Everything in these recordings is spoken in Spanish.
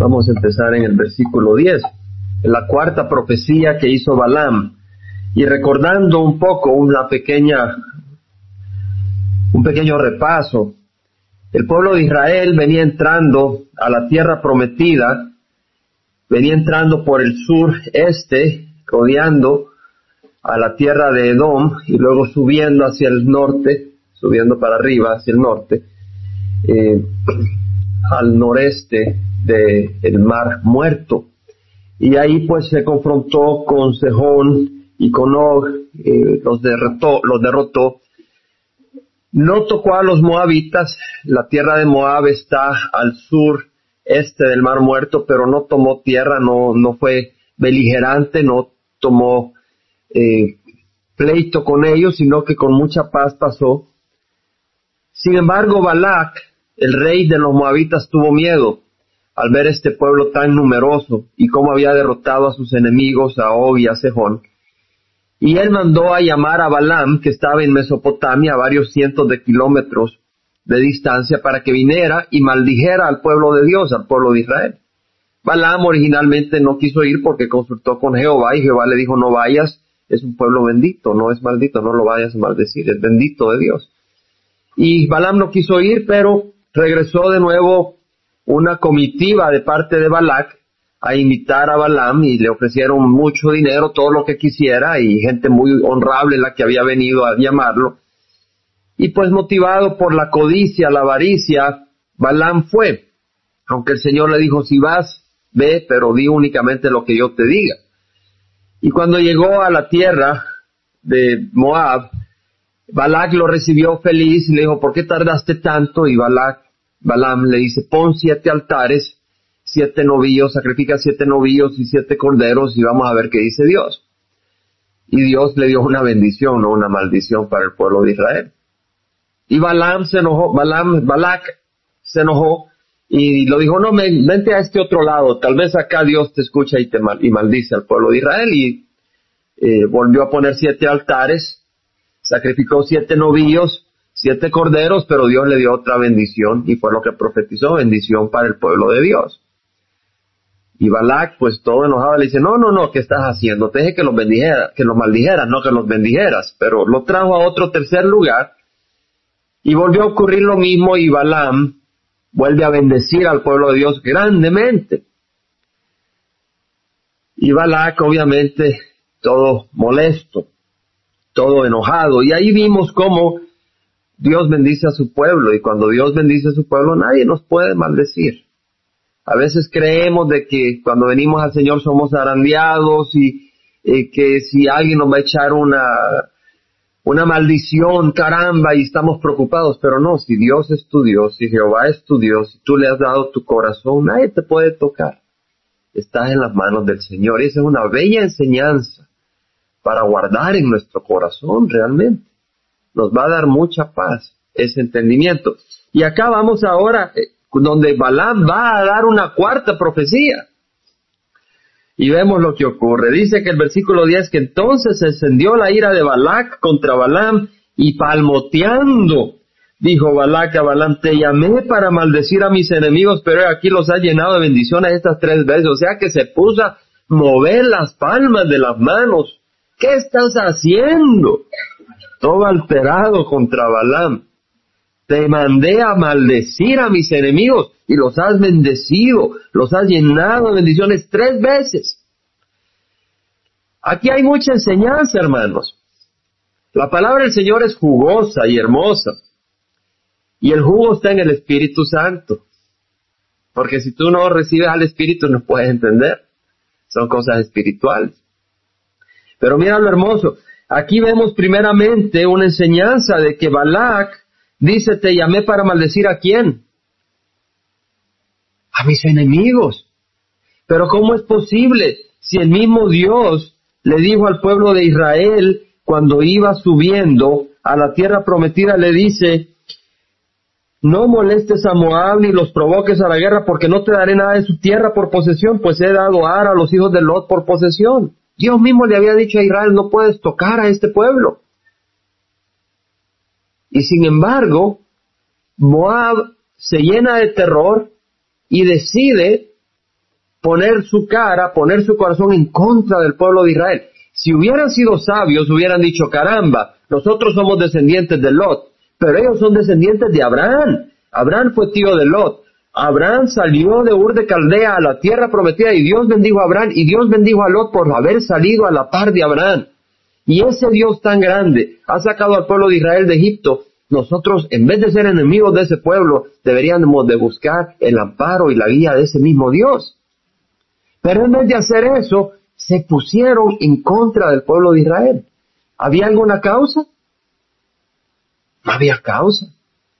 Vamos a empezar en el versículo 10, en la cuarta profecía que hizo Balaam. Y recordando un poco una pequeña, un pequeño repaso, el pueblo de Israel venía entrando a la tierra prometida, venía entrando por el sur este, rodeando a la tierra de Edom y luego subiendo hacia el norte, subiendo para arriba hacia el norte, eh, al noreste del mar muerto. Y ahí pues se confrontó con Sejón y con Og, eh, los, derrotó, los derrotó. No tocó a los moabitas, la tierra de Moab está al sur este del mar muerto, pero no tomó tierra, no, no fue beligerante, no tomó eh, pleito con ellos, sino que con mucha paz pasó. Sin embargo, Balak, el rey de los moabitas, tuvo miedo al ver este pueblo tan numeroso y cómo había derrotado a sus enemigos, a Og y a Sejón. Y él mandó a llamar a Balaam, que estaba en Mesopotamia, a varios cientos de kilómetros de distancia, para que viniera y maldijera al pueblo de Dios, al pueblo de Israel. Balaam originalmente no quiso ir porque consultó con Jehová y Jehová le dijo no vayas, es un pueblo bendito, no es maldito, no lo vayas a maldecir, es bendito de Dios. Y Balaam no quiso ir, pero regresó de nuevo una comitiva de parte de Balak a invitar a Balaam y le ofrecieron mucho dinero, todo lo que quisiera y gente muy honrable la que había venido a llamarlo. Y pues motivado por la codicia, la avaricia, Balaam fue. Aunque el Señor le dijo, si vas, ve, pero di únicamente lo que yo te diga. Y cuando llegó a la tierra de Moab, Balak lo recibió feliz y le dijo, ¿por qué tardaste tanto? Y Balak, Balaam le dice, pon siete altares, siete novillos, sacrifica siete novillos y siete corderos y vamos a ver qué dice Dios. Y Dios le dio una bendición, no una maldición para el pueblo de Israel. Y Balaam se enojó, Balaam, Balak se enojó y lo dijo, no, vente a este otro lado, tal vez acá Dios te escucha y te y maldice al pueblo de Israel y eh, volvió a poner siete altares, sacrificó siete novillos, siete corderos, pero Dios le dio otra bendición y fue lo que profetizó, bendición para el pueblo de Dios. Y Balak, pues todo enojado, le dice, no, no, no, ¿qué estás haciendo? Te dije que los bendijera, que los maldijeras, no que los bendijeras. Pero lo trajo a otro tercer lugar y volvió a ocurrir lo mismo y Balaam vuelve a bendecir al pueblo de Dios grandemente. Y Balak, obviamente, todo molesto, todo enojado. Y ahí vimos cómo Dios bendice a su pueblo y cuando Dios bendice a su pueblo nadie nos puede maldecir. A veces creemos de que cuando venimos al Señor somos arandeados y que si alguien nos va a echar una, una maldición, caramba, y estamos preocupados, pero no, si Dios es tu Dios, si Jehová es tu Dios, si tú le has dado tu corazón, nadie te puede tocar. Estás en las manos del Señor y esa es una bella enseñanza para guardar en nuestro corazón realmente. Nos va a dar mucha paz ese entendimiento. Y acá vamos ahora, eh, donde Balaam va a dar una cuarta profecía. Y vemos lo que ocurre. Dice que el versículo 10 que entonces se encendió la ira de Balac contra Balaam y palmoteando dijo Balac a Balaam, te llamé para maldecir a mis enemigos, pero aquí los ha llenado ¿Qué estás haciendo? Todo alterado contra Balaam. Te mandé a maldecir a mis enemigos y los has bendecido, los has llenado de bendiciones tres veces. Aquí hay mucha enseñanza, hermanos. La palabra del Señor es jugosa y hermosa. Y el jugo está en el Espíritu Santo. Porque si tú no recibes al Espíritu no puedes entender. Son cosas espirituales. Pero mira lo hermoso. Aquí vemos primeramente una enseñanza de que Balak Dice, te llamé para maldecir a quién? A mis enemigos. Pero ¿cómo es posible si el mismo Dios le dijo al pueblo de Israel cuando iba subiendo a la tierra prometida, le dice, no molestes a Moab ni los provoques a la guerra porque no te daré nada de su tierra por posesión, pues he dado a a los hijos de Lot por posesión. Dios mismo le había dicho a Israel, no puedes tocar a este pueblo. Y sin embargo, Moab se llena de terror y decide poner su cara, poner su corazón en contra del pueblo de Israel. Si hubieran sido sabios, hubieran dicho, caramba, nosotros somos descendientes de Lot, pero ellos son descendientes de Abraham. Abraham fue tío de Lot. Abraham salió de Ur de Caldea a la tierra prometida y Dios bendijo a Abraham y Dios bendijo a Lot por haber salido a la par de Abraham. Y ese Dios tan grande ha sacado al pueblo de Israel de Egipto. Nosotros, en vez de ser enemigos de ese pueblo, deberíamos de buscar el amparo y la guía de ese mismo Dios. Pero en vez de hacer eso, se pusieron en contra del pueblo de Israel. ¿Había alguna causa? No había causa.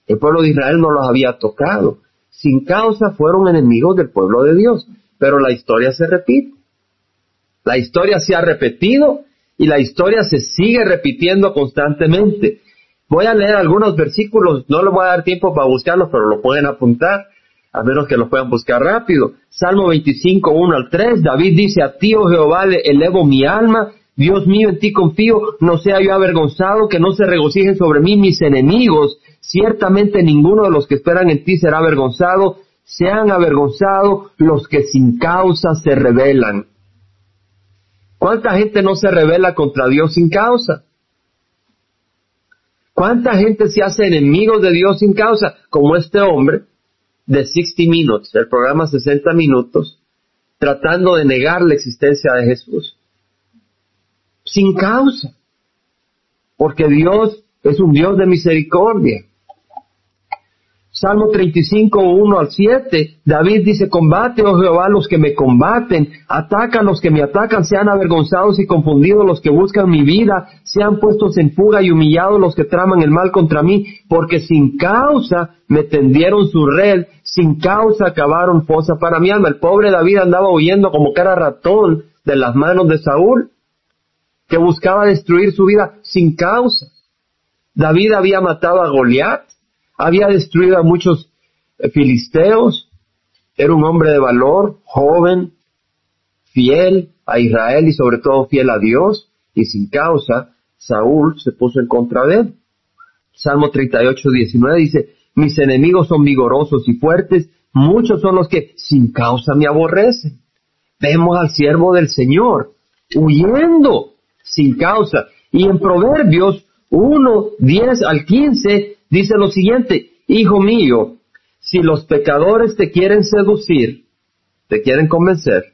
El pueblo de Israel no los había tocado. Sin causa fueron enemigos del pueblo de Dios. Pero la historia se repite. La historia se ha repetido y la historia se sigue repitiendo constantemente. Voy a leer algunos versículos, no les voy a dar tiempo para buscarlos, pero lo pueden apuntar, a menos que lo puedan buscar rápido. Salmo 25, 1 al 3, David dice, a ti, oh Jehová, le elevo mi alma, Dios mío, en ti confío, no sea yo avergonzado, que no se regocijen sobre mí mis enemigos. Ciertamente ninguno de los que esperan en ti será avergonzado, sean avergonzados los que sin causa se rebelan. ¿Cuánta gente no se revela contra Dios sin causa? ¿Cuánta gente se hace enemigos de Dios sin causa? Como este hombre de 60 Minutes, el programa 60 minutos, tratando de negar la existencia de Jesús sin causa, porque Dios es un Dios de misericordia. Salmo 35, 1 al 7, David dice, combate, oh Jehová, los que me combaten, atacan los que me atacan, sean avergonzados y confundidos los que buscan mi vida, sean puestos en fuga y humillados los que traman el mal contra mí, porque sin causa me tendieron su red, sin causa acabaron fosa para mi alma. El pobre David andaba huyendo como cara ratón de las manos de Saúl que buscaba destruir su vida sin causa. David había matado a Goliat, había destruido a muchos eh, filisteos, era un hombre de valor, joven, fiel a Israel y sobre todo fiel a Dios, y sin causa, Saúl se puso en contra de él. Salmo 38, 19 dice, mis enemigos son vigorosos y fuertes, muchos son los que sin causa me aborrecen. Vemos al siervo del Señor huyendo sin causa. Y en Proverbios 1, 10 al 15 dice lo siguiente, Hijo mío, si los pecadores te quieren seducir, te quieren convencer,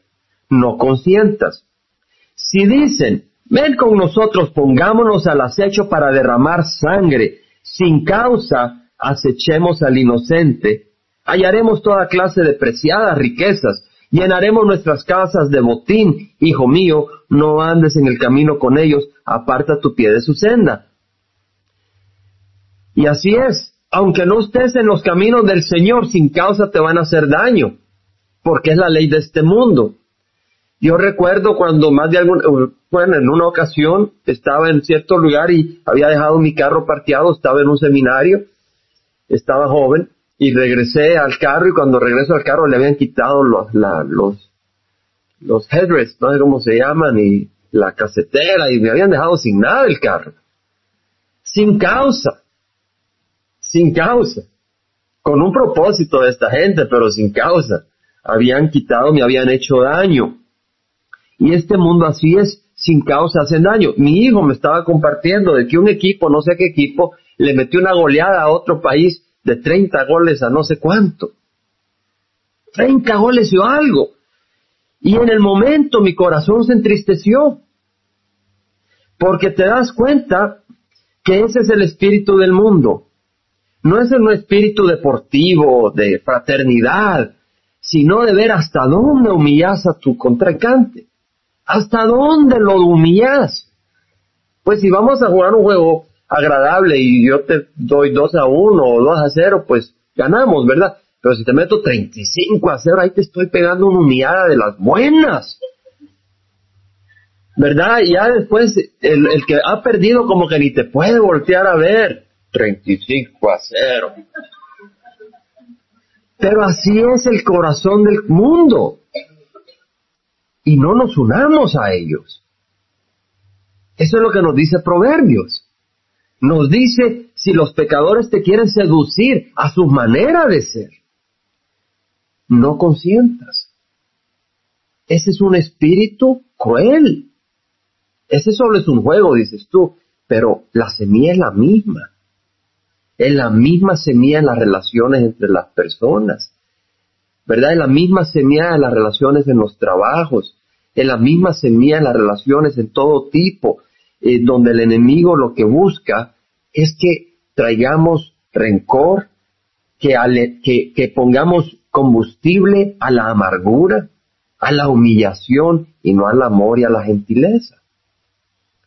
no consientas. Si dicen, ven con nosotros, pongámonos al acecho para derramar sangre, sin causa acechemos al inocente, hallaremos toda clase de preciadas riquezas, Llenaremos nuestras casas de botín. Hijo mío, no andes en el camino con ellos, aparta tu pie de su senda. Y así es, aunque no estés en los caminos del Señor, sin causa te van a hacer daño, porque es la ley de este mundo. Yo recuerdo cuando más de algún, bueno, en una ocasión estaba en cierto lugar y había dejado mi carro parqueado, estaba en un seminario, estaba joven, y regresé al carro y cuando regreso al carro le habían quitado los, la, los, los headrests, no sé cómo se llaman, y la casetera y me habían dejado sin nada el carro. Sin causa. Sin causa. Con un propósito de esta gente, pero sin causa. Habían quitado, me habían hecho daño. Y este mundo así es, sin causa hacen daño. Mi hijo me estaba compartiendo de que un equipo, no sé qué equipo, le metió una goleada a otro país de 30 goles a no sé cuánto. 30 goles o algo. Y en el momento mi corazón se entristeció. Porque te das cuenta que ese es el espíritu del mundo. No es un espíritu deportivo, de fraternidad, sino de ver hasta dónde humillas a tu contrincante. ¿Hasta dónde lo humillas? Pues si vamos a jugar un juego agradable y yo te doy 2 a 1 o 2 a 0, pues ganamos, ¿verdad? Pero si te meto 35 a 0, ahí te estoy pegando una humillada de las buenas. ¿Verdad? Ya después el, el que ha perdido como que ni te puede voltear a ver. 35 a 0. Pero así es el corazón del mundo. Y no nos unamos a ellos. Eso es lo que nos dice Proverbios. Nos dice si los pecadores te quieren seducir a su manera de ser. No consientas. ese es un espíritu cruel. Ese solo es un juego, dices tú, pero la semilla es la misma. Es la misma semilla en las relaciones entre las personas. ¿Verdad? Es la misma semilla en las relaciones en los trabajos. Es la misma semilla en las relaciones en todo tipo, eh, donde el enemigo lo que busca es que traigamos rencor, que, pongamos combustible a la amargura, a la humillación y no al amor y a la gentileza.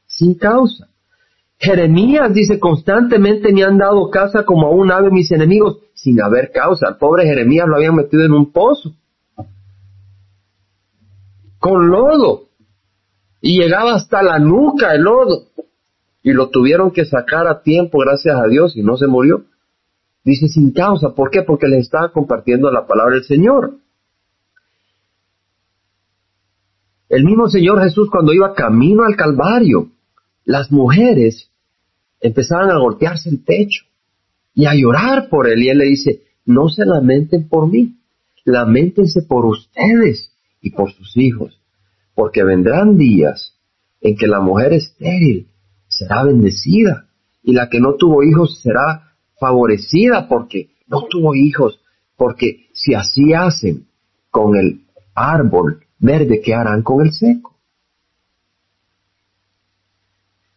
Sin causa. Jeremías dice constantemente me han dado casa como a un ave mis enemigos sin haber causa. El pobre Jeremías lo habían metido en un pozo. Con lodo. Y llegaba hasta la nuca el lodo. Y lo tuvieron que sacar a tiempo, gracias a Dios, y no se murió. Dice sin causa. ¿Por qué? Porque les estaba compartiendo la palabra del Señor. El mismo Señor Jesús cuando iba camino al Calvario, las mujeres empezaban a golpearse el pecho y a llorar por él. Y él le dice, no se lamenten por mí, lamentense por ustedes y por sus hijos, porque vendrán días en que la mujer estéril será bendecida y la que no tuvo hijos será favorecida porque no tuvo hijos, porque si así hacen con el árbol verde, ¿qué harán con el seco?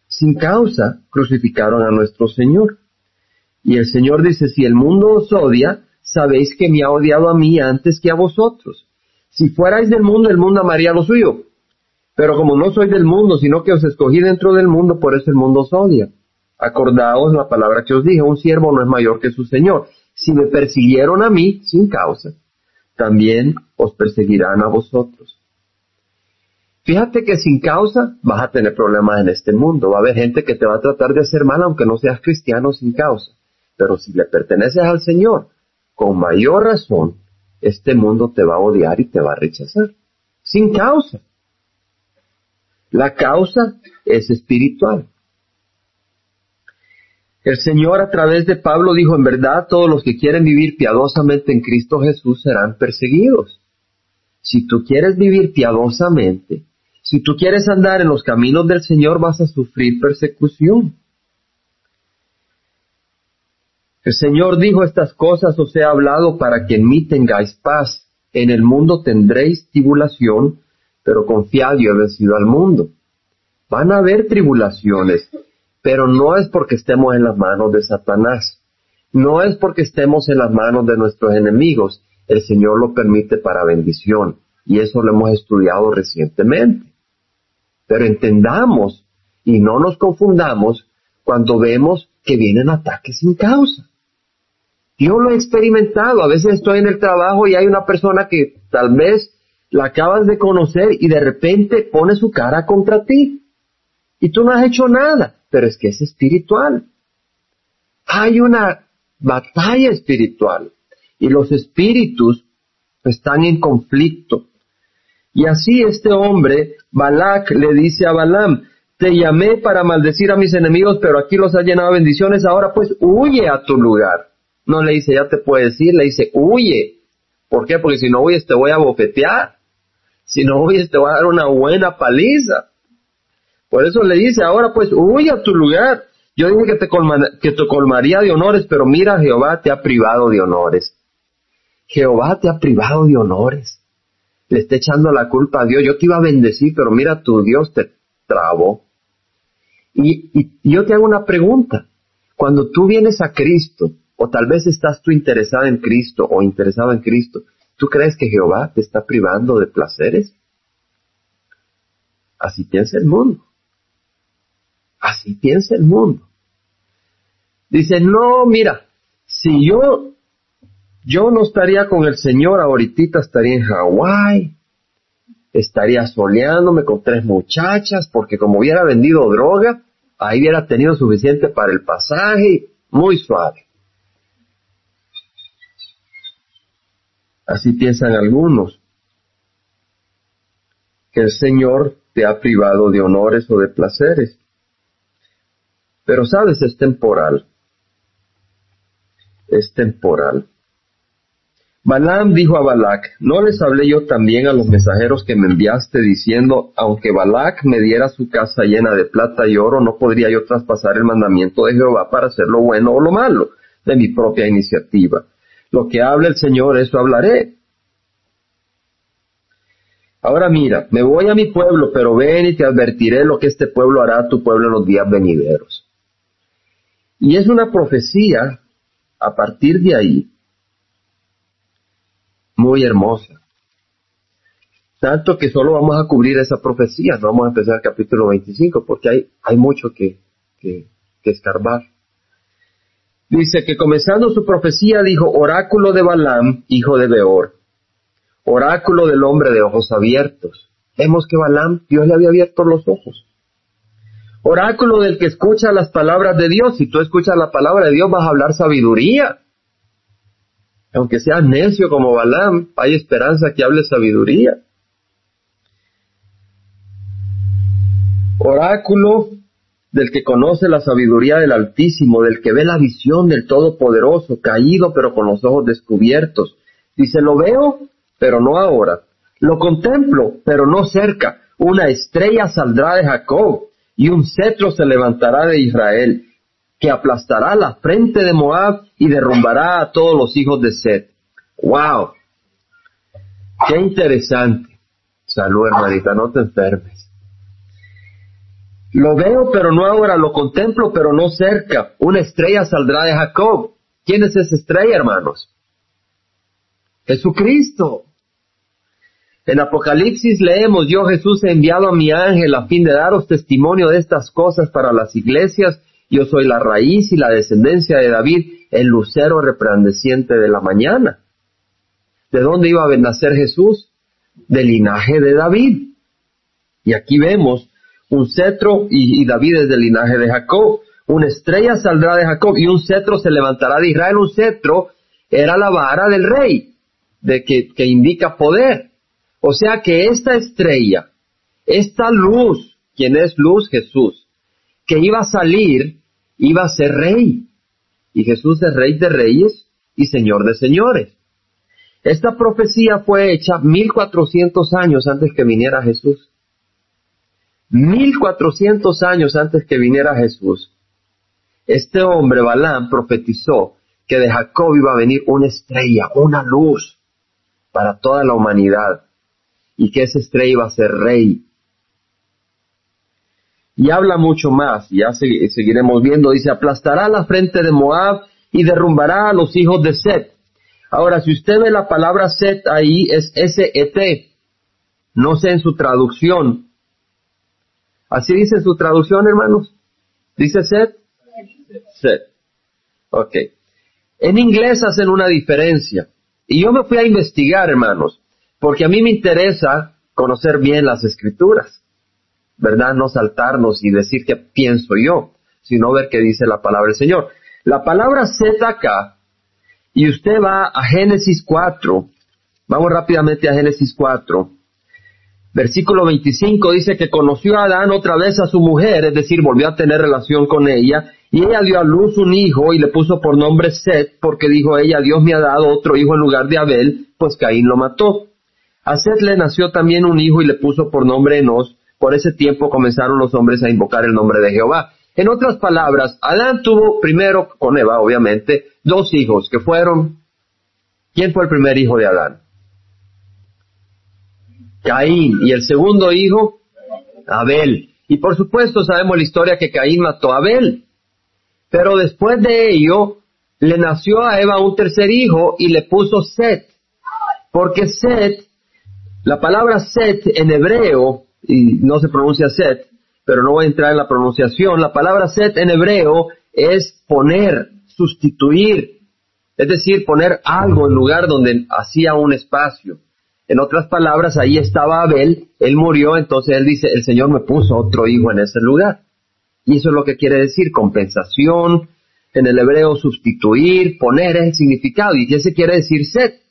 Sin causa crucificaron a nuestro Señor. Y el Señor dice, si el mundo os odia, sabéis que me ha odiado a mí antes que a vosotros. Si fuerais del mundo, el mundo amaría lo suyo. Pero como no soy del mundo, sino que os escogí dentro del mundo, por eso el mundo os odia. Acordaos la palabra que os dije, un siervo no es mayor que su Señor. Si me persiguieron a mí, sin causa, también os perseguirán a vosotros. Fíjate que sin causa vas a tener problemas en este mundo. Va a haber gente que te va a tratar de hacer mal aunque no seas cristiano sin causa. Pero si le perteneces al Señor, con mayor razón, este mundo te va a odiar y te va a rechazar. Sin causa. La causa es espiritual. El Señor a través de Pablo dijo, en verdad todos los que quieren vivir piadosamente en Cristo Jesús serán perseguidos. Si tú quieres vivir piadosamente, si tú quieres andar en los caminos del Señor vas a sufrir persecución. El Señor dijo estas cosas os he hablado para que en mí tengáis paz. En el mundo tendréis tribulación, pero confiad yo he vencido al mundo. Van a haber tribulaciones, pero no es porque estemos en las manos de Satanás, no es porque estemos en las manos de nuestros enemigos, el Señor lo permite para bendición, y eso lo hemos estudiado recientemente. Pero entendamos y no nos confundamos cuando vemos que vienen ataques sin causa. Yo lo he experimentado, a veces estoy en el trabajo y hay una persona que tal vez la acabas de conocer y de repente pone su cara contra ti. Y tú no has hecho nada pero es que es espiritual. Hay una batalla espiritual y los espíritus están en conflicto. Y así este hombre, Balak, le dice a Balaam, te llamé para maldecir a mis enemigos, pero aquí los ha llenado de bendiciones, ahora pues huye a tu lugar. No le dice, ya te puedo decir, le dice, huye. ¿Por qué? Porque si no huyes te voy a bofetear. Si no huyes te voy a dar una buena paliza. Por eso le dice, ahora pues huye a tu lugar. Yo dije que te, que te colmaría de honores, pero mira, Jehová te ha privado de honores. Jehová te ha privado de honores. Le está echando la culpa a Dios. Yo te iba a bendecir, pero mira, tu Dios te trabó. Y, y yo te hago una pregunta. Cuando tú vienes a Cristo, o tal vez estás tú interesada en Cristo o interesado en Cristo, ¿tú crees que Jehová te está privando de placeres? Así piensa el mundo. Así piensa el mundo. Dice, no, mira, si yo, yo no estaría con el Señor ahorita, estaría en Hawái, estaría soleándome con tres muchachas, porque como hubiera vendido droga, ahí hubiera tenido suficiente para el pasaje, muy suave. Así piensan algunos, que el Señor te ha privado de honores o de placeres. Pero sabes, es temporal. Es temporal. Balaam dijo a Balac, ¿no les hablé yo también a los mensajeros que me enviaste diciendo, aunque Balac me diera su casa llena de plata y oro, no podría yo traspasar el mandamiento de Jehová para hacer lo bueno o lo malo de mi propia iniciativa? Lo que hable el Señor, eso hablaré. Ahora mira, me voy a mi pueblo, pero ven y te advertiré lo que este pueblo hará a tu pueblo en los días venideros. Y es una profecía a partir de ahí muy hermosa. Tanto que solo vamos a cubrir esa profecía, no vamos a empezar el capítulo 25 porque hay, hay mucho que, que, que escarbar. Dice que comenzando su profecía dijo, oráculo de Balaam, hijo de Beor, oráculo del hombre de ojos abiertos. Vemos que Balaam, Dios le había abierto los ojos. Oráculo del que escucha las palabras de Dios. Si tú escuchas la palabra de Dios vas a hablar sabiduría. Aunque sea necio como Balaam, hay esperanza que hable sabiduría. Oráculo del que conoce la sabiduría del Altísimo, del que ve la visión del Todopoderoso, caído pero con los ojos descubiertos. Dice, lo veo, pero no ahora. Lo contemplo, pero no cerca. Una estrella saldrá de Jacob y un cetro se levantará de Israel que aplastará la frente de Moab y derrumbará a todos los hijos de Seth. ¡Wow! ¡Qué interesante! Salud, hermanita, no te enfermes. Lo veo, pero no ahora, lo contemplo, pero no cerca. Una estrella saldrá de Jacob. ¿Quién es esa estrella, hermanos? Jesucristo. En Apocalipsis leemos, yo Jesús he enviado a mi ángel a fin de daros testimonio de estas cosas para las iglesias yo soy la raíz y la descendencia de David, el lucero resplandeciente de la mañana. ¿De dónde iba a nacer Jesús? Del linaje de David. Y aquí vemos un cetro y, David es del linaje de Jacob. Una estrella saldrá de Jacob y un cetro se levantará de Israel. Un cetro era la vara del rey, de que, que indica poder. O sea que esta estrella, esta luz, quien es luz? Jesús, que iba a salir iba a ser rey. Y Jesús es rey de reyes y señor de señores. Esta profecía fue hecha 1400 años antes que viniera Jesús. 1400 años antes que viniera Jesús. Este hombre, Balaam, profetizó que de Jacob iba a venir una estrella, una luz para toda la humanidad y que esa estrella iba a ser rey y habla mucho más, ya seguiremos viendo, dice, aplastará la frente de Moab y derrumbará a los hijos de Set. Ahora, si usted ve la palabra Set ahí, es S-E-T, no sé en su traducción. ¿Así dice su traducción, hermanos? ¿Dice Set? Set. Ok. En inglés hacen una diferencia. Y yo me fui a investigar, hermanos, porque a mí me interesa conocer bien las escrituras. ¿verdad? No saltarnos y decir qué pienso yo, sino ver qué dice la palabra del Señor. La palabra Z acá, y usted va a Génesis 4, vamos rápidamente a Génesis 4, versículo 25 dice que conoció a Adán otra vez a su mujer, es decir, volvió a tener relación con ella, y ella dio a luz un hijo y le puso por nombre Set, porque dijo ella, Dios me ha dado otro hijo en lugar de Abel, pues Caín lo mató. A Set le nació también un hijo y le puso por nombre Enos, por ese tiempo comenzaron los hombres a invocar el nombre de Jehová. En otras palabras, Adán tuvo primero con Eva, obviamente, dos hijos que fueron... ¿Quién fue el primer hijo de Adán? Caín. ¿Y el segundo hijo? Abel. Y por supuesto sabemos la historia que Caín mató a Abel. Pero después de ello, le nació a Eva un tercer hijo y le puso Set. Porque Set, la palabra Set en hebreo y no se pronuncia set, pero no voy a entrar en la pronunciación. La palabra set en hebreo es poner, sustituir, es decir, poner algo en lugar donde hacía un espacio. En otras palabras, ahí estaba Abel, él murió, entonces él dice, el Señor me puso otro hijo en ese lugar. Y eso es lo que quiere decir compensación, en el hebreo sustituir, poner es el significado, y ese quiere decir set.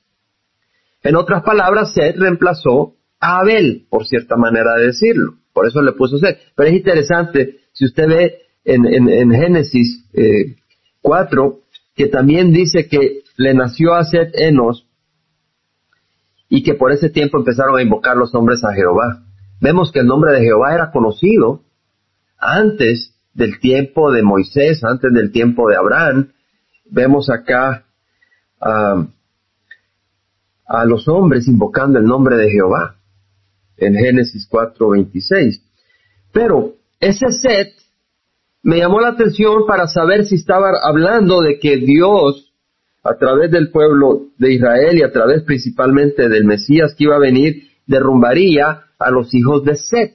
En otras palabras, set reemplazó Abel, por cierta manera de decirlo. Por eso le puso ser. Pero es interesante, si usted ve en, Génesis eh, 4, que también dice que le nació a Seth Enos, y que por ese tiempo empezaron a invocar los hombres a Jehová. Vemos que el nombre de Jehová era conocido antes del tiempo de Moisés, antes del tiempo de Abraham. Vemos acá a los hombres invocando el nombre de Jehová en Génesis 4:26. Pero ese set me llamó la atención para saber si estaba hablando de que Dios, a través del pueblo de Israel y a través principalmente del Mesías que iba a venir, derrumbaría a los hijos de Set.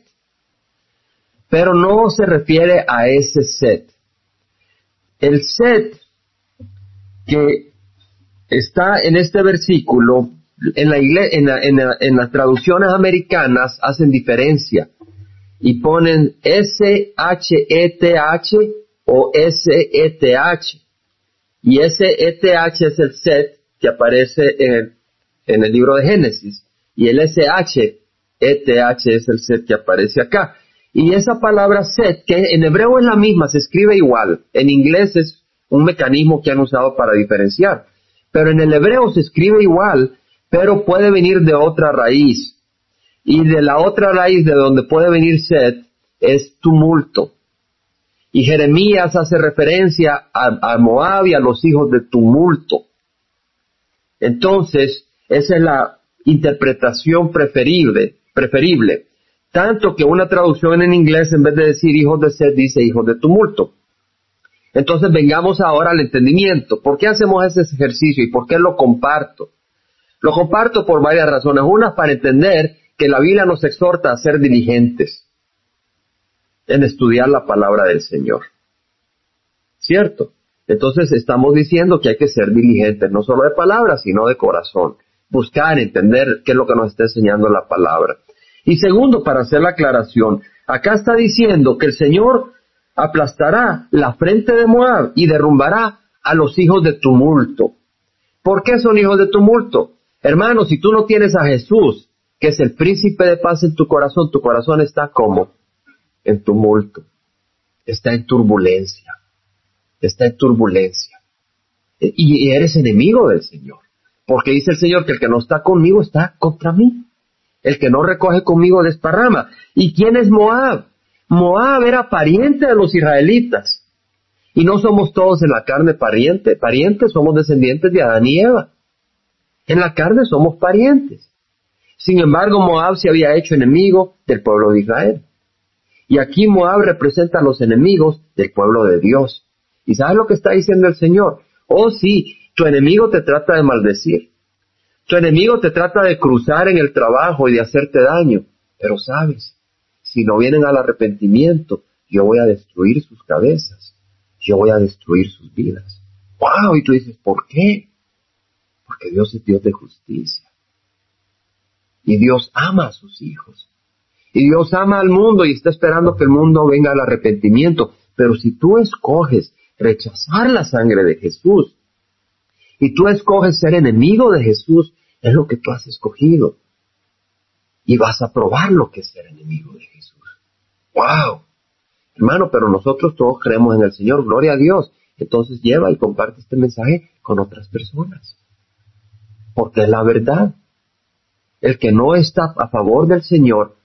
Pero no se refiere a ese Set. El Set que está en este versículo, en, la en, en las traducciones americanas hacen diferencia y ponen S-H-E-T-H o S-E-T-H. Y S-E-T-H es el set que aparece en el, libro de Génesis. Y el S-H-E-T-H es el set que aparece acá. Y esa palabra set, que en hebreo es la misma, se escribe igual. En inglés es un mecanismo que han usado para diferenciar. Pero en el hebreo se escribe igual, pero puede venir de otra raíz. Y de la otra raíz de donde puede venir sed es tumulto. Y Jeremías hace referencia a, Moab y a los hijos de tumulto. Entonces, esa es la interpretación preferible, preferible. Tanto que una traducción en inglés, en vez de decir hijos de sed, dice hijos de tumulto. Entonces vengamos ahora al entendimiento. ¿Por qué hacemos ese ejercicio y por qué lo comparto? Lo comparto por varias razones. Una, para entender que la Biblia nos exhorta a ser diligentes en estudiar la palabra del Señor. ¿Cierto? Entonces estamos diciendo que hay que ser diligentes, no solo de palabra, sino de corazón. Buscar, entender qué es lo que nos está enseñando la palabra. Y segundo, para hacer la aclaración, acá está diciendo que el Señor aplastará la frente de Moab y derrumbará a los hijos de tumulto. ¿Por qué son hijos de tumulto? Hermanos, si tú no tienes a Jesús que es el príncipe de paz en tu corazón, tu corazón está como en tumulto, está en turbulencia, está en turbulencia. Y eres enemigo del Señor, porque dice el Señor que el que no está conmigo está contra mí. El que no recoge conmigo desparrama. ¿Y quién es Moab? Moab era pariente de los israelitas. Y no somos todos en la carne pariente, parientes, somos descendientes de Adán y Eva. En la carne somos parientes. Sin embargo, Moab se había hecho enemigo del pueblo de Israel. Y aquí Moab representa a los enemigos del pueblo de Dios. ¿Y sabes lo que está diciendo el Señor? Oh sí, tu enemigo te trata de maldecir. Tu enemigo te trata de cruzar en el trabajo y de hacerte daño. Pero sabes, si no vienen al arrepentimiento, yo voy a destruir sus cabezas. Yo voy a destruir sus vidas. ¡Wow! Y tú dices, ¿por qué? Porque Dios es Dios de justicia. Y Dios ama a sus hijos. Y Dios ama al mundo y está esperando que el mundo venga al arrepentimiento. Pero si tú escoges rechazar la sangre de Jesús y tú escoges ser enemigo de Jesús, es lo que tú has escogido. Y vas a probar lo que es ser enemigo de Jesús. ¡Wow! Hermano, pero nosotros todos creemos en el Señor, gloria a Dios. Entonces lleva y comparte este mensaje con otras personas. Porque es la verdad el que no está a favor del Señor,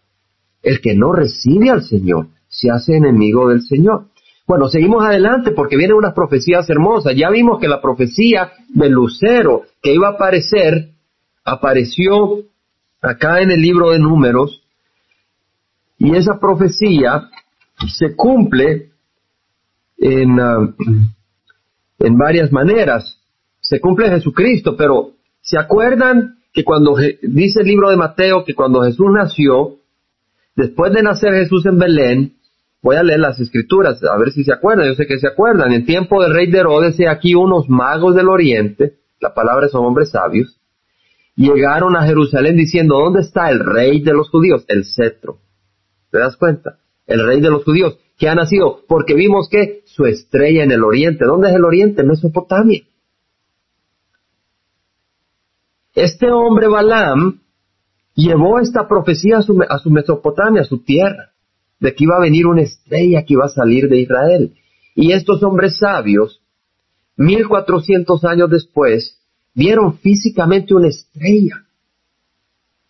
el que no recibe al Señor, se hace enemigo del Señor. Bueno, seguimos adelante porque vienen unas profecías hermosas. Ya vimos que la profecía del lucero que iba a aparecer, apareció acá en el libro de números, y esa profecía se cumple en, ah, en varias maneras. Se cumple Jesucristo, pero ¿se acuerdan que cuando dice el libro de Mateo que cuando Jesús nació, después de nacer Jesús en Belén, voy a leer las escrituras, a ver si se acuerdan, yo sé que se acuerdan, en tiempo del rey de Herodes, aquí unos magos del oriente, la palabra son hombres sabios, llegaron a Jerusalén diciendo, ¿dónde está el rey de los judíos? El cetro. ¿Te das cuenta? El rey de los judíos, que ha nacido, porque vimos que su estrella en el oriente, ¿dónde es el oriente? Mesopotamia. Este hombre Balaam llevó esta profecía a su, Mesopotamia, a su tierra, de que iba a venir una estrella que iba a salir de Israel. Y estos hombres sabios, mil cuatrocientos años después, vieron físicamente una estrella.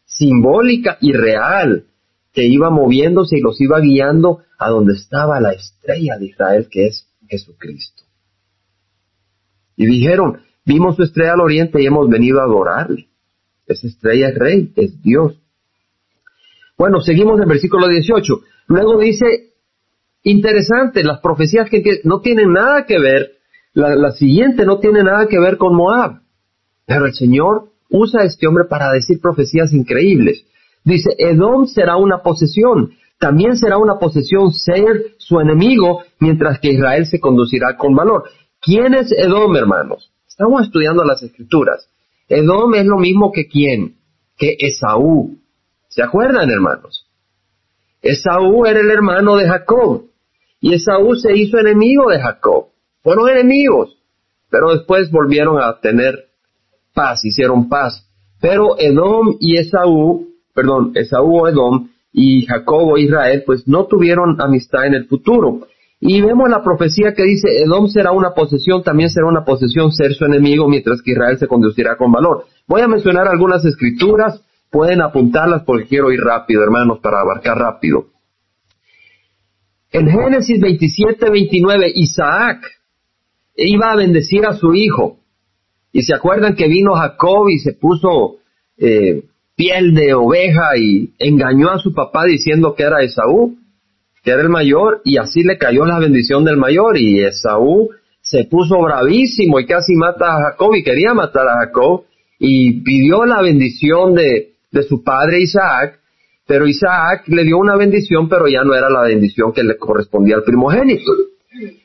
simbólica y real, que iba moviéndose y los iba guiando a donde estaba la estrella de Israel, que es Jesucristo. Y dijeron, vimos su estrella al oriente y hemos venido a adorarle. Esa estrella es rey, es Dios. Bueno, seguimos en versículo 18. Luego dice, interesante, las profecías que no tienen nada que ver, la, la siguiente no tiene nada que ver con Moab. Pero el Señor usa a este hombre para decir profecías increíbles. Dice, Edom será una posesión. También será una posesión ser su enemigo, mientras que Israel se conducirá con valor. ¿Quién es Edom, hermanos? Estamos estudiando las escrituras. Edom es lo mismo que quién? Que Esaú. ¿Se acuerdan, hermanos? Esaú era el hermano de Jacob. Y Esaú se hizo enemigo de Jacob. Fueron enemigos. Pero después volvieron a tener paz, hicieron paz. Pero Edom y Esaú, perdón, Esaú o Edom y Jacob o Israel, pues no tuvieron amistad en el futuro. Y vemos la profecía que dice, Edom será una posesión, también será una posesión ser su enemigo, mientras que Israel se conducirá con valor. Voy a mencionar algunas escrituras, pueden apuntarlas porque quiero ir rápido, hermanos, para abarcar rápido. En Génesis 27, 29, Isaac iba a bendecir a su hijo. Y se acuerdan que vino Jacob y se puso eh, piel de oveja y engañó a su papá diciendo que era Esaú, que era el mayor, y así le cayó la bendición del mayor y Esaú se puso bravísimo y casi mata a Jacob y quería matar a Jacob y pidió la bendición de, de su padre Isaac, pero Isaac le dio una bendición, pero ya no era la bendición que le correspondía al primogénito.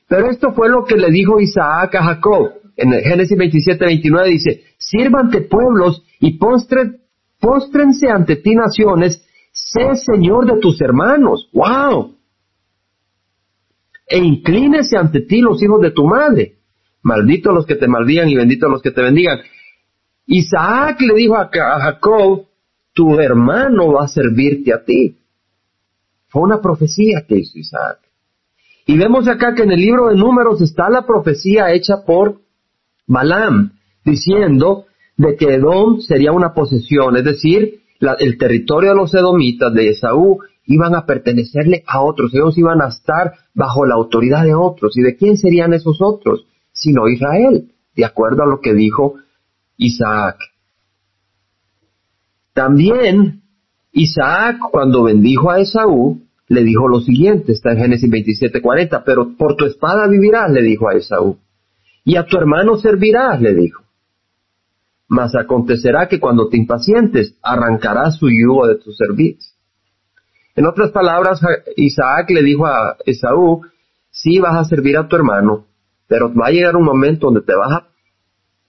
Pero esto fue lo que le dijo Isaac a Jacob en Génesis 27, 29 dice, sírvante pueblos y postre, póstrense ante ti naciones, sé señor de tus hermanos. ¡Wow! E inclínese ante ti los hijos de tu madre. Malditos los que te maldigan y benditos los que te bendigan. Isaac le dijo a Jacob, tu hermano va a servirte a ti. Fue una profecía que hizo Isaac. Y vemos acá que en el libro de números está la profecía hecha por Balaam, diciendo de que Edom sería una posesión, es decir, el territorio de los edomitas de Esaú iban a pertenecerle a otros, ellos iban a estar bajo la autoridad de otros. ¿Y de quién serían esos otros? Sino Israel, de acuerdo a lo que dijo Isaac. También Isaac, cuando bendijo a Esaú, le dijo lo siguiente, está en Génesis 27:40, pero por tu espada vivirás, le dijo a Esaú y a tu hermano servirás, le dijo. Mas acontecerá que cuando te impacientes, arrancarás su yugo de tu servicio. En otras palabras, Isaac le dijo a Esaú, sí vas a servir a tu hermano, pero va a llegar un momento donde te vas a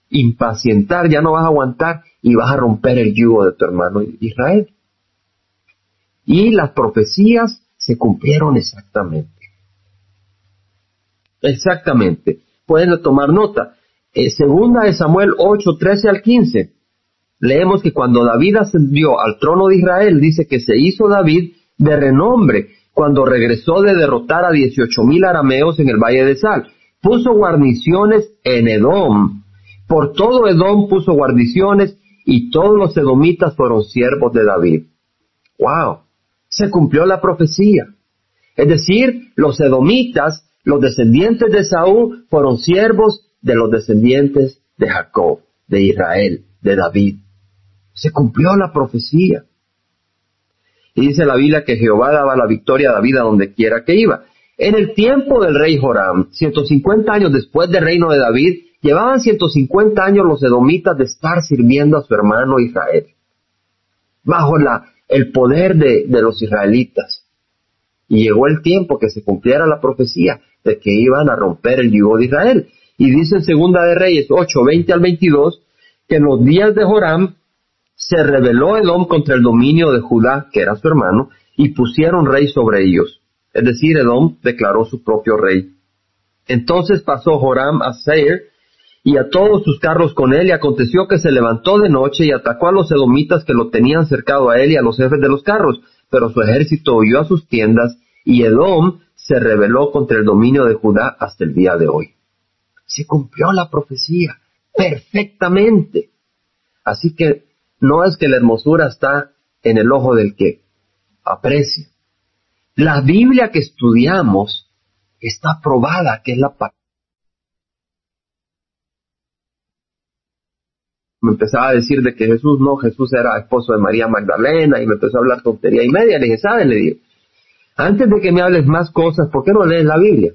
impacientar, ya no vas a aguantar y vas a romper el yugo de tu hermano Israel. Y las profecías se cumplieron exactamente. Exactamente pueden tomar nota. Eh, segunda de Samuel 8, 13 al 15. Leemos que cuando David ascendió al trono de Israel, dice que se hizo David de renombre cuando regresó de derrotar a dieciocho mil arameos en el valle de Sal. Puso guarniciones en Edom. Por todo Edom puso guarniciones y todos los edomitas fueron siervos de David. ¡Wow! Se cumplió la profecía. Es decir, los edomitas los descendientes de Saúl fueron siervos de los descendientes de Jacob, de Israel, de David. Se cumplió la profecía. Y dice la Biblia que Jehová daba la victoria a David a donde quiera que iba. En el tiempo del rey Joram, 150 años después del reino de David, llevaban 150 años los edomitas de estar sirviendo a su hermano Israel, bajo el poder de, de los israelitas. Y llegó el tiempo que se cumpliera la profecía de que iban a romper el yugo de Israel. Y dice en Segunda de Reyes 8, 20 al 22, que en los días de Joram se rebeló Edom contra el dominio de Judá, que era su hermano, y pusieron rey sobre ellos. Es decir, Edom declaró su propio rey. Entonces pasó Joram a Seir y a todos sus carros con él, y aconteció que se levantó de noche y atacó a los edomitas que lo tenían cercado a él y a los jefes de los carros, pero su ejército huyó a sus tiendas, y Edom se rebeló contra el dominio de Judá hasta el día de hoy. Se cumplió la profecía perfectamente. Así que no es que la hermosura está en el ojo del que aprecia. La Biblia que estudiamos está probada que es la me empezaba a decir de que Jesús no, Jesús era esposo de María Magdalena y me empezó a hablar tontería y media. Le dije, ¿sabes? Le digo, antes de que me hables más cosas, ¿por qué no lees la Biblia?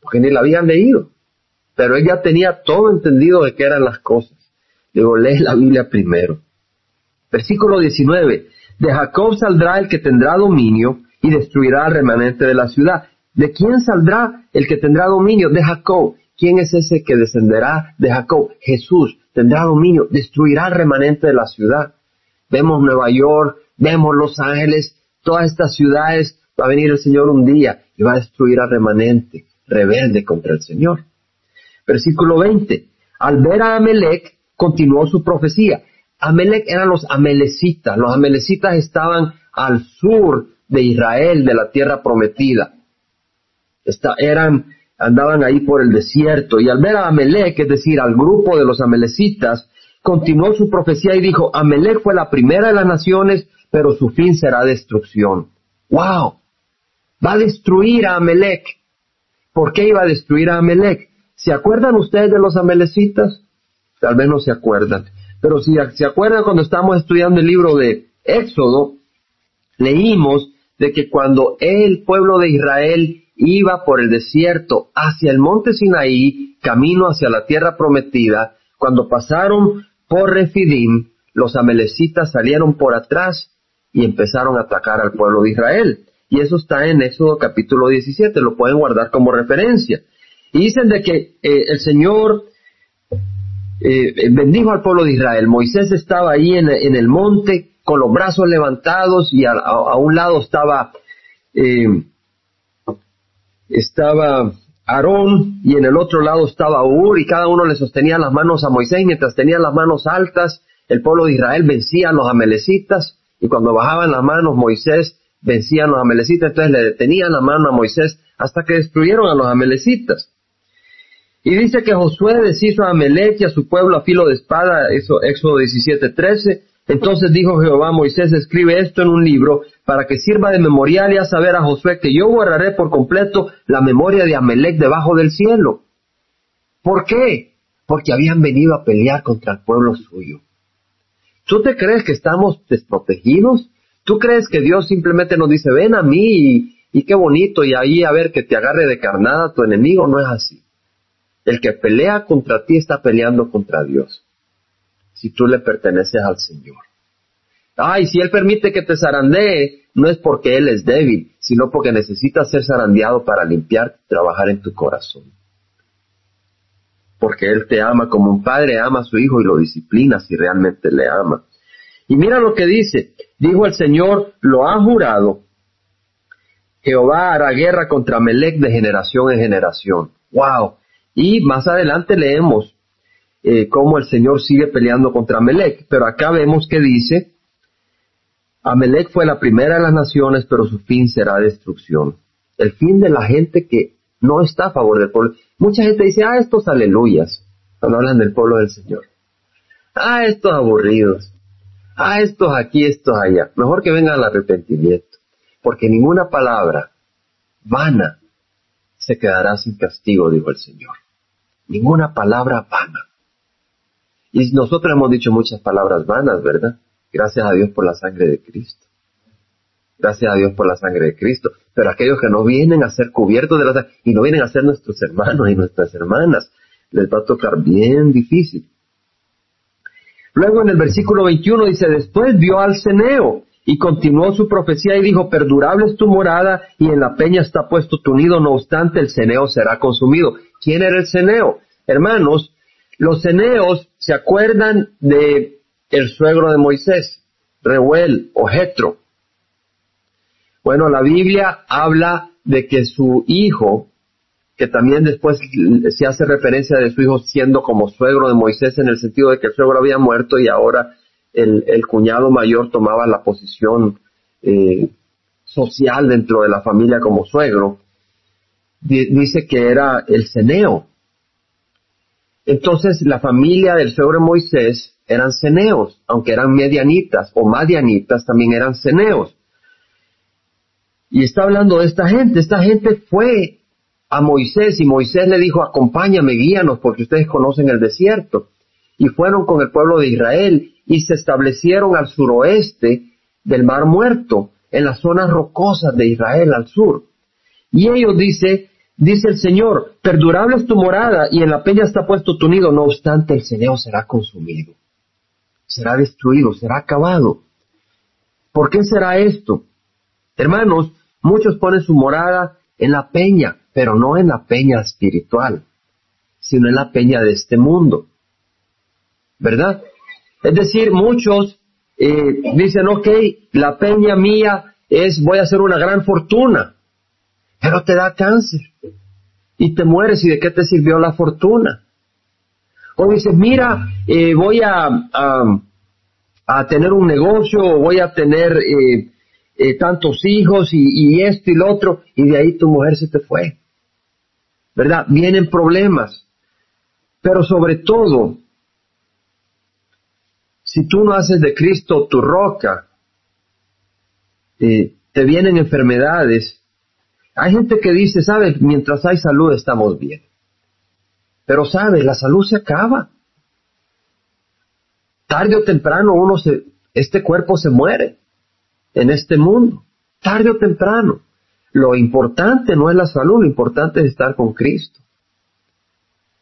Porque ni la habían leído. Pero ella tenía todo entendido de qué eran las cosas. Digo, lee la Biblia primero. Versículo 19. De Jacob saldrá el que tendrá dominio y destruirá al remanente de la ciudad. ¿De quién saldrá el que tendrá dominio? De Jacob. ¿Quién es ese que descenderá de Jacob? Jesús tendrá dominio, destruirá el remanente de la ciudad. Vemos Nueva York, vemos Los Ángeles, todas estas ciudades, va a venir el Señor un día y va a destruir al remanente rebelde contra el Señor. Versículo 20. Al ver a Amelec, continuó su profecía. Amelec eran los amelecitas. Los amelecitas estaban al sur de Israel, de la tierra prometida. eran andaban ahí por el desierto, y al ver a Amelec, es decir, al grupo de los amelecitas, continuó su profecía y dijo, Amelec fue la primera de las naciones, pero su fin será destrucción. ¡Wow! Va a destruir a Amelec. ¿Por qué iba a destruir a Amelec? ¿Se acuerdan ustedes de los amelecitas? Tal vez no se acuerdan. Pero si se acuerdan cuando estamos estudiando el libro de Éxodo, leímos de que cuando el pueblo de Israel iba por el desierto hacia el monte Sinaí, camino hacia la tierra prometida, cuando pasaron por Refidim, los amelecitas salieron por atrás y empezaron a atacar al pueblo de Israel. Y eso está en Éxodo capítulo 17, lo pueden guardar como referencia. Y dicen de que eh, el Señor eh, bendijo al pueblo de Israel. Moisés estaba ahí en, el monte con los brazos levantados y a, un lado estaba eh, estaba Aarón y en el otro lado estaba Ur y cada uno le sostenía las manos a Moisés mientras tenían las manos altas el pueblo de Israel vencía a los amelecitas y cuando bajaban las manos Moisés vencía a los amelecitas entonces le detenían la mano a Moisés hasta que destruyeron a los amelecitas. Y dice que Josué deshizo a Amelec y a su pueblo a filo de espada, eso, Éxodo 17:13, entonces dijo Jehová a Moisés, escribe esto en un libro para que sirva de memorial y a saber a Josué que yo borraré por completo la memoria de Amelec debajo del cielo. ¿Por qué? Porque habían venido a pelear contra el pueblo suyo. ¿Tú te crees que estamos desprotegidos? ¿Tú crees que Dios simplemente nos dice, ven a mí y, qué bonito y ahí a ver que te agarre de carnada tu enemigo? No es así. El que pelea contra ti está peleando contra Dios si tú le perteneces al Señor. Ay, si Él permite que te zarandee, no es porque Él es débil, sino porque necesita ser zarandeado para limpiar y trabajar en tu corazón. Porque Él te ama como un padre ama a su hijo y lo disciplina si realmente le ama. Y mira lo que dice, dijo el Señor, lo ha jurado, Jehová hará guerra contra Melech de generación en generación. ¡Wow! Y más adelante leemos, eh, cómo el Señor sigue peleando contra Amelec. Pero acá vemos que dice, Amelec fue la primera de las naciones, pero su fin será destrucción. El fin de la gente que no está a favor del pueblo. Mucha gente dice, ah, estos aleluyas, cuando hablan del pueblo del Señor. Ah, estos aburridos. Ah, estos aquí, estos allá. Mejor que vengan al arrepentimiento. Porque ninguna palabra vana se quedará sin castigo, dijo el Señor. Ninguna palabra vana. Y nosotros hemos dicho muchas palabras vanas, ¿verdad? Gracias a Dios por la sangre de Cristo. Gracias a Dios por la sangre de Cristo. Pero aquellos que no vienen a ser cubiertos de la sangre y no vienen a ser nuestros hermanos y nuestras hermanas, les va a tocar bien difícil. Luego en el versículo 21 dice, después vio al ceneo y continuó su profecía y dijo, perdurable es tu morada y en la peña está puesto tu nido, no obstante el ceneo será consumido. ¿Quién era el ceneo? Hermanos, los ceneos se acuerdan de el suegro de Moisés, Reuel o Jetro. Bueno, la Biblia habla de que su hijo, que también después se hace referencia de su hijo siendo como suegro de Moisés en el sentido de que el suegro había muerto y ahora el, cuñado mayor tomaba la posición eh, social dentro de la familia como suegro, dice que era el ceneo. Entonces la familia del Señor Moisés eran ceneos, aunque eran medianitas o madianitas, también eran ceneos. Y está hablando de esta gente. Esta gente fue a Moisés y Moisés le dijo, acompáñame, guíanos, porque ustedes conocen el desierto. Y fueron con el pueblo de Israel y se establecieron al suroeste del Mar Muerto, en las zonas rocosas de Israel al sur. Y ellos dice, dice el Señor, perdurable es tu morada y en la peña está puesto tu nido, no obstante el ceneo será consumido, será destruido, será acabado. ¿Por qué será esto? Hermanos, muchos ponen su morada en la peña, pero no en la peña espiritual, sino en la peña de este mundo. ¿Verdad? Es decir, muchos eh, dicen, ok, la peña mía es, voy a hacer una gran fortuna, pero te da cáncer y te mueres y de qué te sirvió la fortuna. O dices, mira, eh, voy a, a, tener un negocio, o voy a tener eh, eh, tantos hijos y, y esto y lo otro, y de ahí tu mujer se te fue. ¿Verdad? Vienen problemas. Pero sobre todo, si tú no haces de Cristo tu roca, te vienen enfermedades. Hay gente que dice, sabes, mientras hay salud estamos bien. Pero sabes, la salud se acaba. Tarde o temprano uno se, este cuerpo se muere en este mundo. Tarde o temprano. Lo importante no es la salud, lo importante es estar con Cristo.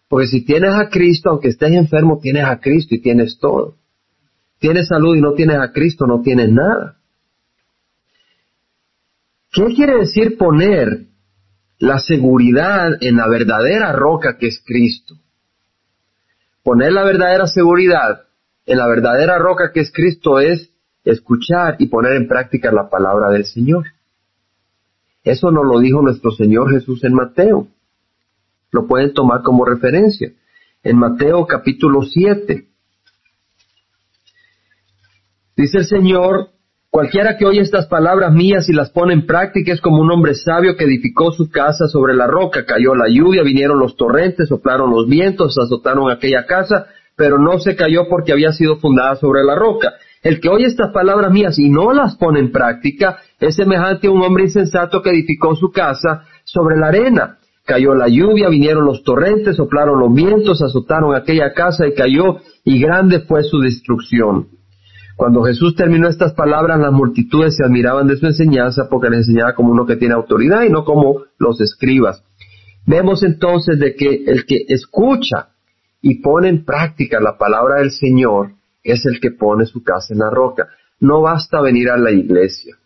Porque si tienes a Cristo, aunque estés enfermo, tienes a Cristo y tienes todo. Tienes salud y no tienes a Cristo, no tienes nada. ¿Qué quiere decir poner la seguridad en la verdadera roca que es Cristo? Poner la verdadera seguridad en la verdadera roca que es Cristo es escuchar y poner en práctica la palabra del Señor. Eso nos lo dijo nuestro Señor Jesús en Mateo. Lo pueden tomar como referencia. En Mateo capítulo 7. Dice el Señor, cualquiera que oye estas palabras mías y las pone en práctica es como un hombre sabio que edificó su casa sobre la roca. Cayó la lluvia, vinieron los torrentes, soplaron los vientos, azotaron aquella casa, pero no se cayó porque había sido fundada sobre la roca. El que oye estas palabras mías y no las pone en práctica es semejante a un hombre insensato que edificó su casa sobre la arena. Cayó la lluvia, vinieron los torrentes, soplaron los vientos, azotaron aquella casa y cayó, y grande fue su destrucción. Cuando Jesús terminó estas palabras, las multitudes se admiraban de su enseñanza porque le enseñaba como uno que tiene autoridad y no como los escribas. Vemos entonces de que el que escucha y pone en práctica la palabra del Señor es el que pone su casa en la roca. No basta venir a la iglesia.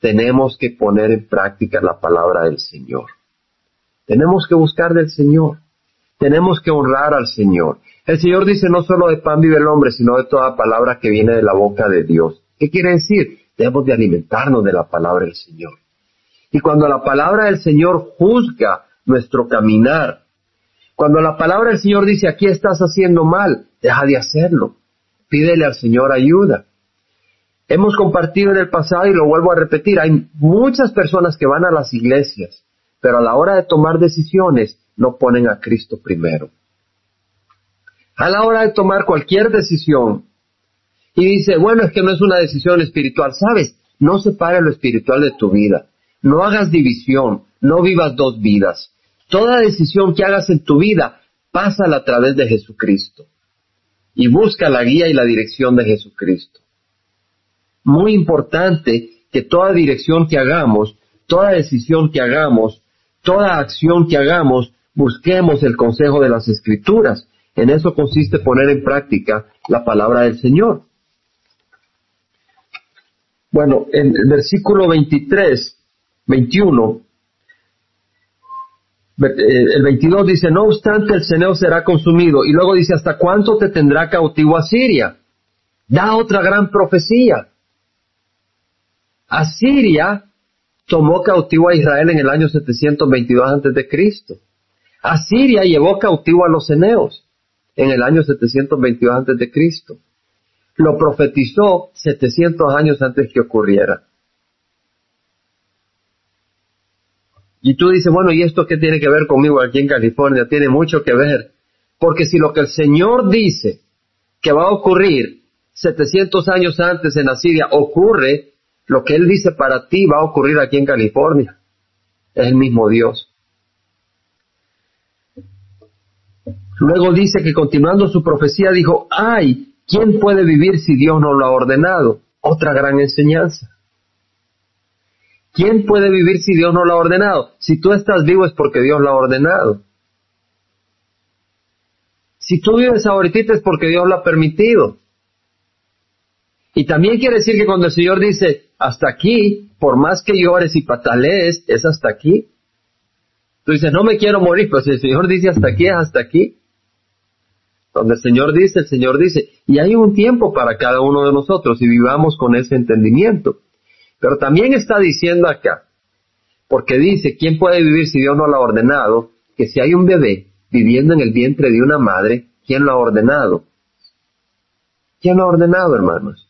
Tenemos que poner en práctica la palabra del Señor. Tenemos que buscar del Señor. Tenemos que honrar al Señor. El Señor dice no solo de pan vive el hombre, sino de toda palabra que viene de la boca de Dios. ¿Qué quiere decir? Debemos de alimentarnos de la palabra del Señor. Y cuando la palabra del Señor juzga nuestro caminar, cuando la palabra del Señor dice aquí estás haciendo mal, deja de hacerlo. Pídele al Señor ayuda. Hemos compartido en el pasado y lo vuelvo a repetir, hay muchas personas que van a las iglesias, pero a la hora de tomar decisiones no ponen a Cristo primero. A la hora de tomar cualquier decisión y dice, bueno, es que no es una decisión espiritual, ¿sabes? No separe lo espiritual de tu vida. No hagas división, no vivas dos vidas. Toda decisión que hagas en tu vida, pásala a través de Jesucristo y busca la guía y la dirección de Jesucristo. Muy importante que toda dirección que hagamos, toda decisión que hagamos, toda acción que hagamos, busquemos el consejo de las Escrituras. En eso consiste poner en práctica la palabra del Señor. Bueno, en el versículo 23, 21, el 22 dice, no obstante el ceneo será consumido. Y luego dice, ¿hasta cuánto te tendrá cautivo Asiria? Da otra gran profecía. Asiria tomó cautivo a Israel en el año 722 antes de Cristo. Asiria llevó cautivo a los ceneos en el año 722 antes de Cristo. Lo profetizó 700 años antes que ocurriera. Y tú dices, bueno, ¿y esto qué tiene que ver conmigo aquí en California? Tiene mucho que ver, Porque si lo que el Señor dice que va a ocurrir 700 años antes en Asiria ocurre, lo que Él dice para ti va a ocurrir aquí en California. Es el mismo Dios. Luego dice que continuando su profecía dijo, ay, ¿quién puede vivir si Dios no lo ha ordenado? Otra gran enseñanza. ¿Quién puede vivir si Dios no lo ha ordenado? Si tú estás vivo es porque Dios lo ha ordenado. Si tú vives ahorita es porque Dios lo ha permitido. Y también quiere decir que cuando el Señor dice, hasta aquí, por más que llores y patalees, es hasta aquí. Tú dices, no me quiero morir, pero si el Señor dice hasta aquí, es hasta aquí. Donde el Señor dice, el Señor dice. Y hay un tiempo para cada uno de nosotros y vivamos con ese entendimiento. Pero también está diciendo acá, porque dice, ¿quién puede vivir si Dios no lo ha ordenado? Que si hay un bebé viviendo en el vientre de una madre, ¿quién lo ha ordenado? ¿Quién lo ha ordenado, hermanos?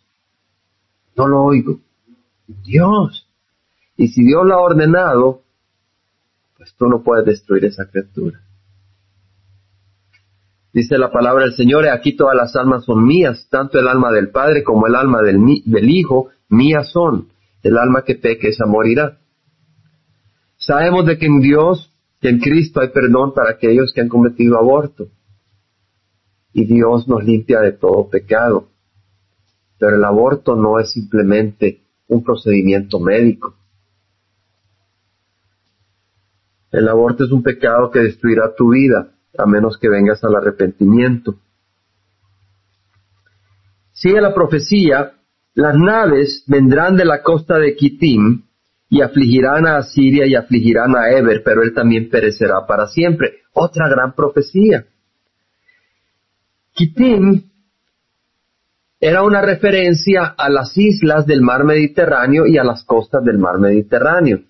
No lo oigo. Dios. Y si Dios lo ha ordenado, pues tú no puedes destruir esa criatura. Dice la palabra del Señor, aquí todas las almas son mías, tanto el alma del Padre como el alma del, del Hijo, mías son. El alma que peque, esa morirá. Sabemos de que en Dios, que en Cristo hay perdón para aquellos que han cometido aborto. Y Dios nos limpia de todo pecado. Pero el aborto no es simplemente un procedimiento médico. El aborto es un pecado que destruirá tu vida a menos que vengas al arrepentimiento. Sigue la profecía, las naves vendrán de la costa de Kitim y afligirán a Asiria y afligirán a Eber, pero él también perecerá para siempre. Otra gran profecía. Kitim era una referencia a las islas del mar Mediterráneo y a las costas del mar Mediterráneo.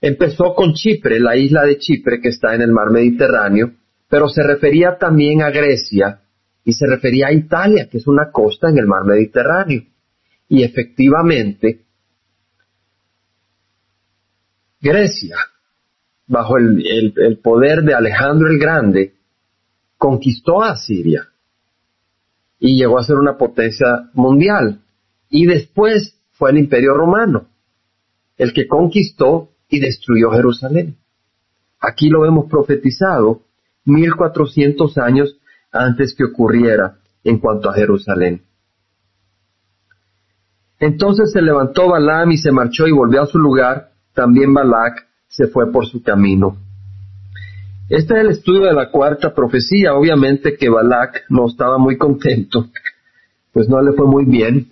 Empezó con Chipre, la isla de Chipre que está en el mar Mediterráneo, pero se refería también a Grecia y se refería a Italia, que es una costa en el mar Mediterráneo. Y efectivamente, Grecia, bajo el, poder de Alejandro el Grande, conquistó a Siria y llegó a ser una potencia mundial. Y después fue el imperio romano, el que conquistó y destruyó Jerusalén. Aquí lo hemos profetizado 1400 años antes que ocurriera en cuanto a Jerusalén. Entonces se levantó Balaam y se marchó y volvió a su lugar. También Balac se fue por su camino. Este es el estudio de la cuarta profecía. Obviamente que Balac no estaba muy contento, pues no le fue muy bien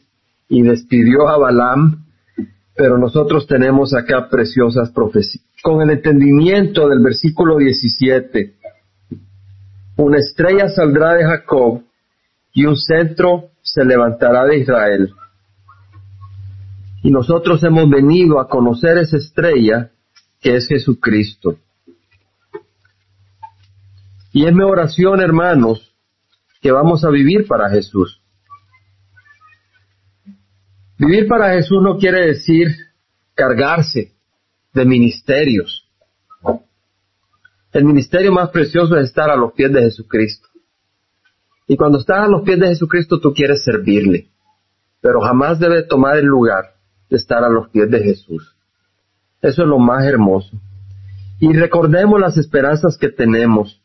y despidió a Balaam pero nosotros tenemos acá preciosas profecías. Con el entendimiento del versículo 17, una estrella saldrá de Jacob y un centro se levantará de Israel. Y nosotros hemos venido a conocer esa estrella que es Jesucristo. Y es mi oración, hermanos, que vamos a vivir para Jesús. Vivir para Jesús no quiere decir cargarse de ministerios. El ministerio más precioso es estar a los pies de Jesucristo. Y cuando estás a los pies de Jesucristo tú quieres servirle, pero jamás debe tomar el lugar de estar a los pies de Jesús. Eso es lo más hermoso. Y recordemos las esperanzas que tenemos.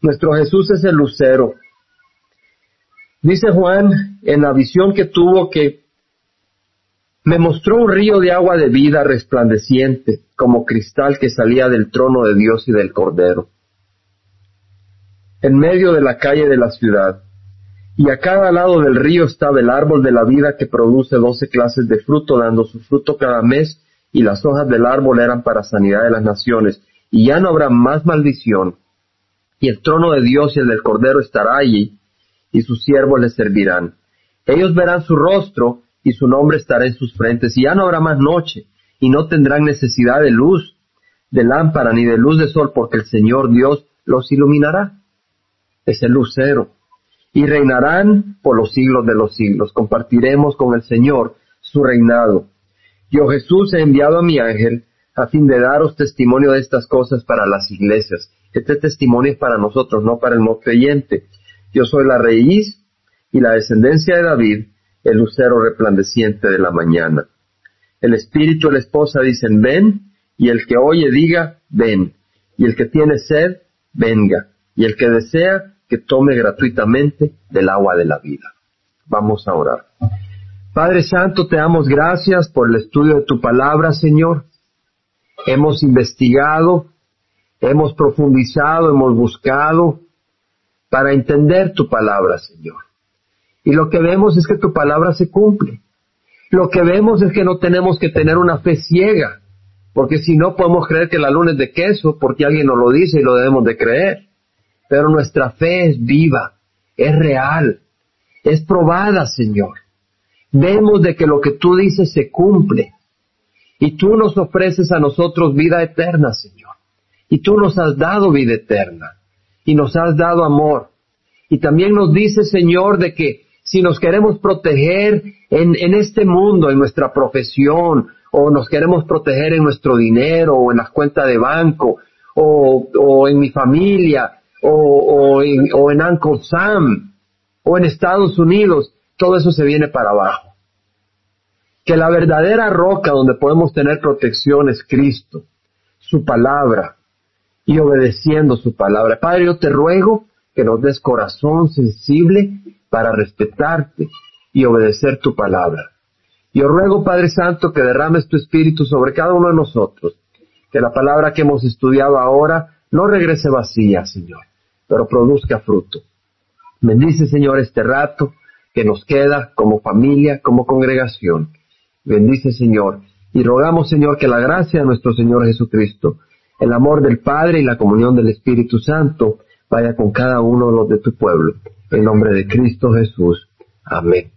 Nuestro Jesús es el lucero. Dice Juan en la visión que tuvo que me mostró un río de agua de vida resplandeciente, como cristal que salía del trono de Dios y del Cordero. En medio de la calle de la ciudad, y a cada lado del río estaba el árbol de la vida que produce doce clases de fruto, dando su fruto cada mes, y las hojas del árbol eran para sanidad de las naciones, y ya no habrá más maldición, y el trono de Dios y el del Cordero estará allí, y sus siervos le servirán. Ellos verán su rostro, y su nombre estará en sus frentes, y ya no habrá más noche, y no tendrán necesidad de luz, de lámpara, ni de luz de sol, porque el Señor Dios los iluminará. Es el lucero. Y reinarán por los siglos de los siglos. Compartiremos con el Señor su reinado. Yo Jesús he enviado a mi ángel a fin de daros testimonio de estas cosas para las iglesias. Este testimonio es para nosotros, no para el no creyente. Yo soy la raíz y la descendencia de David, el lucero resplandeciente de la mañana. El espíritu y la esposa dicen, ven, y el que oye diga, ven, y el que tiene sed, venga, y el que desea, que tome gratuitamente del agua de la vida. Vamos a orar. Padre Santo, te damos gracias por el estudio de tu palabra, Señor. Hemos investigado, hemos profundizado, hemos buscado para entender tu palabra, Señor. Y lo que vemos es que tu palabra se cumple. Lo que vemos es que no tenemos que tener una fe ciega, porque si no podemos creer que la luna es de queso, porque alguien nos lo dice y lo debemos de creer. Pero nuestra fe es viva, es real, es probada, Señor. Vemos de que lo que tú dices se cumple. Y tú nos ofreces a nosotros vida eterna, Señor. Y tú nos has dado vida eterna. Y nos has dado amor. Y también nos dice, Señor, de que si nos queremos proteger en, este mundo, en nuestra profesión, o nos queremos proteger en nuestro dinero, o en las cuentas de banco, o, en mi familia, o, o, en, o en Uncle Sam, o en Estados Unidos, todo eso se viene para abajo. Que la verdadera roca donde podemos tener protección es Cristo, su palabra, y obedeciendo su palabra. Padre, yo te ruego que nos des corazón sensible para respetarte y obedecer tu palabra. Yo ruego, Padre Santo, que derrames tu espíritu sobre cada uno de nosotros, que la palabra que hemos estudiado ahora no regrese vacía, Señor, pero produzca fruto. Bendice, Señor, este rato que nos queda como familia, como congregación. Bendice, Señor, y rogamos, Señor, que la gracia de nuestro Señor Jesucristo, el amor del Padre y la comunión del Espíritu Santo vaya con cada uno de los de tu pueblo. En nombre de Cristo Jesús. Amén.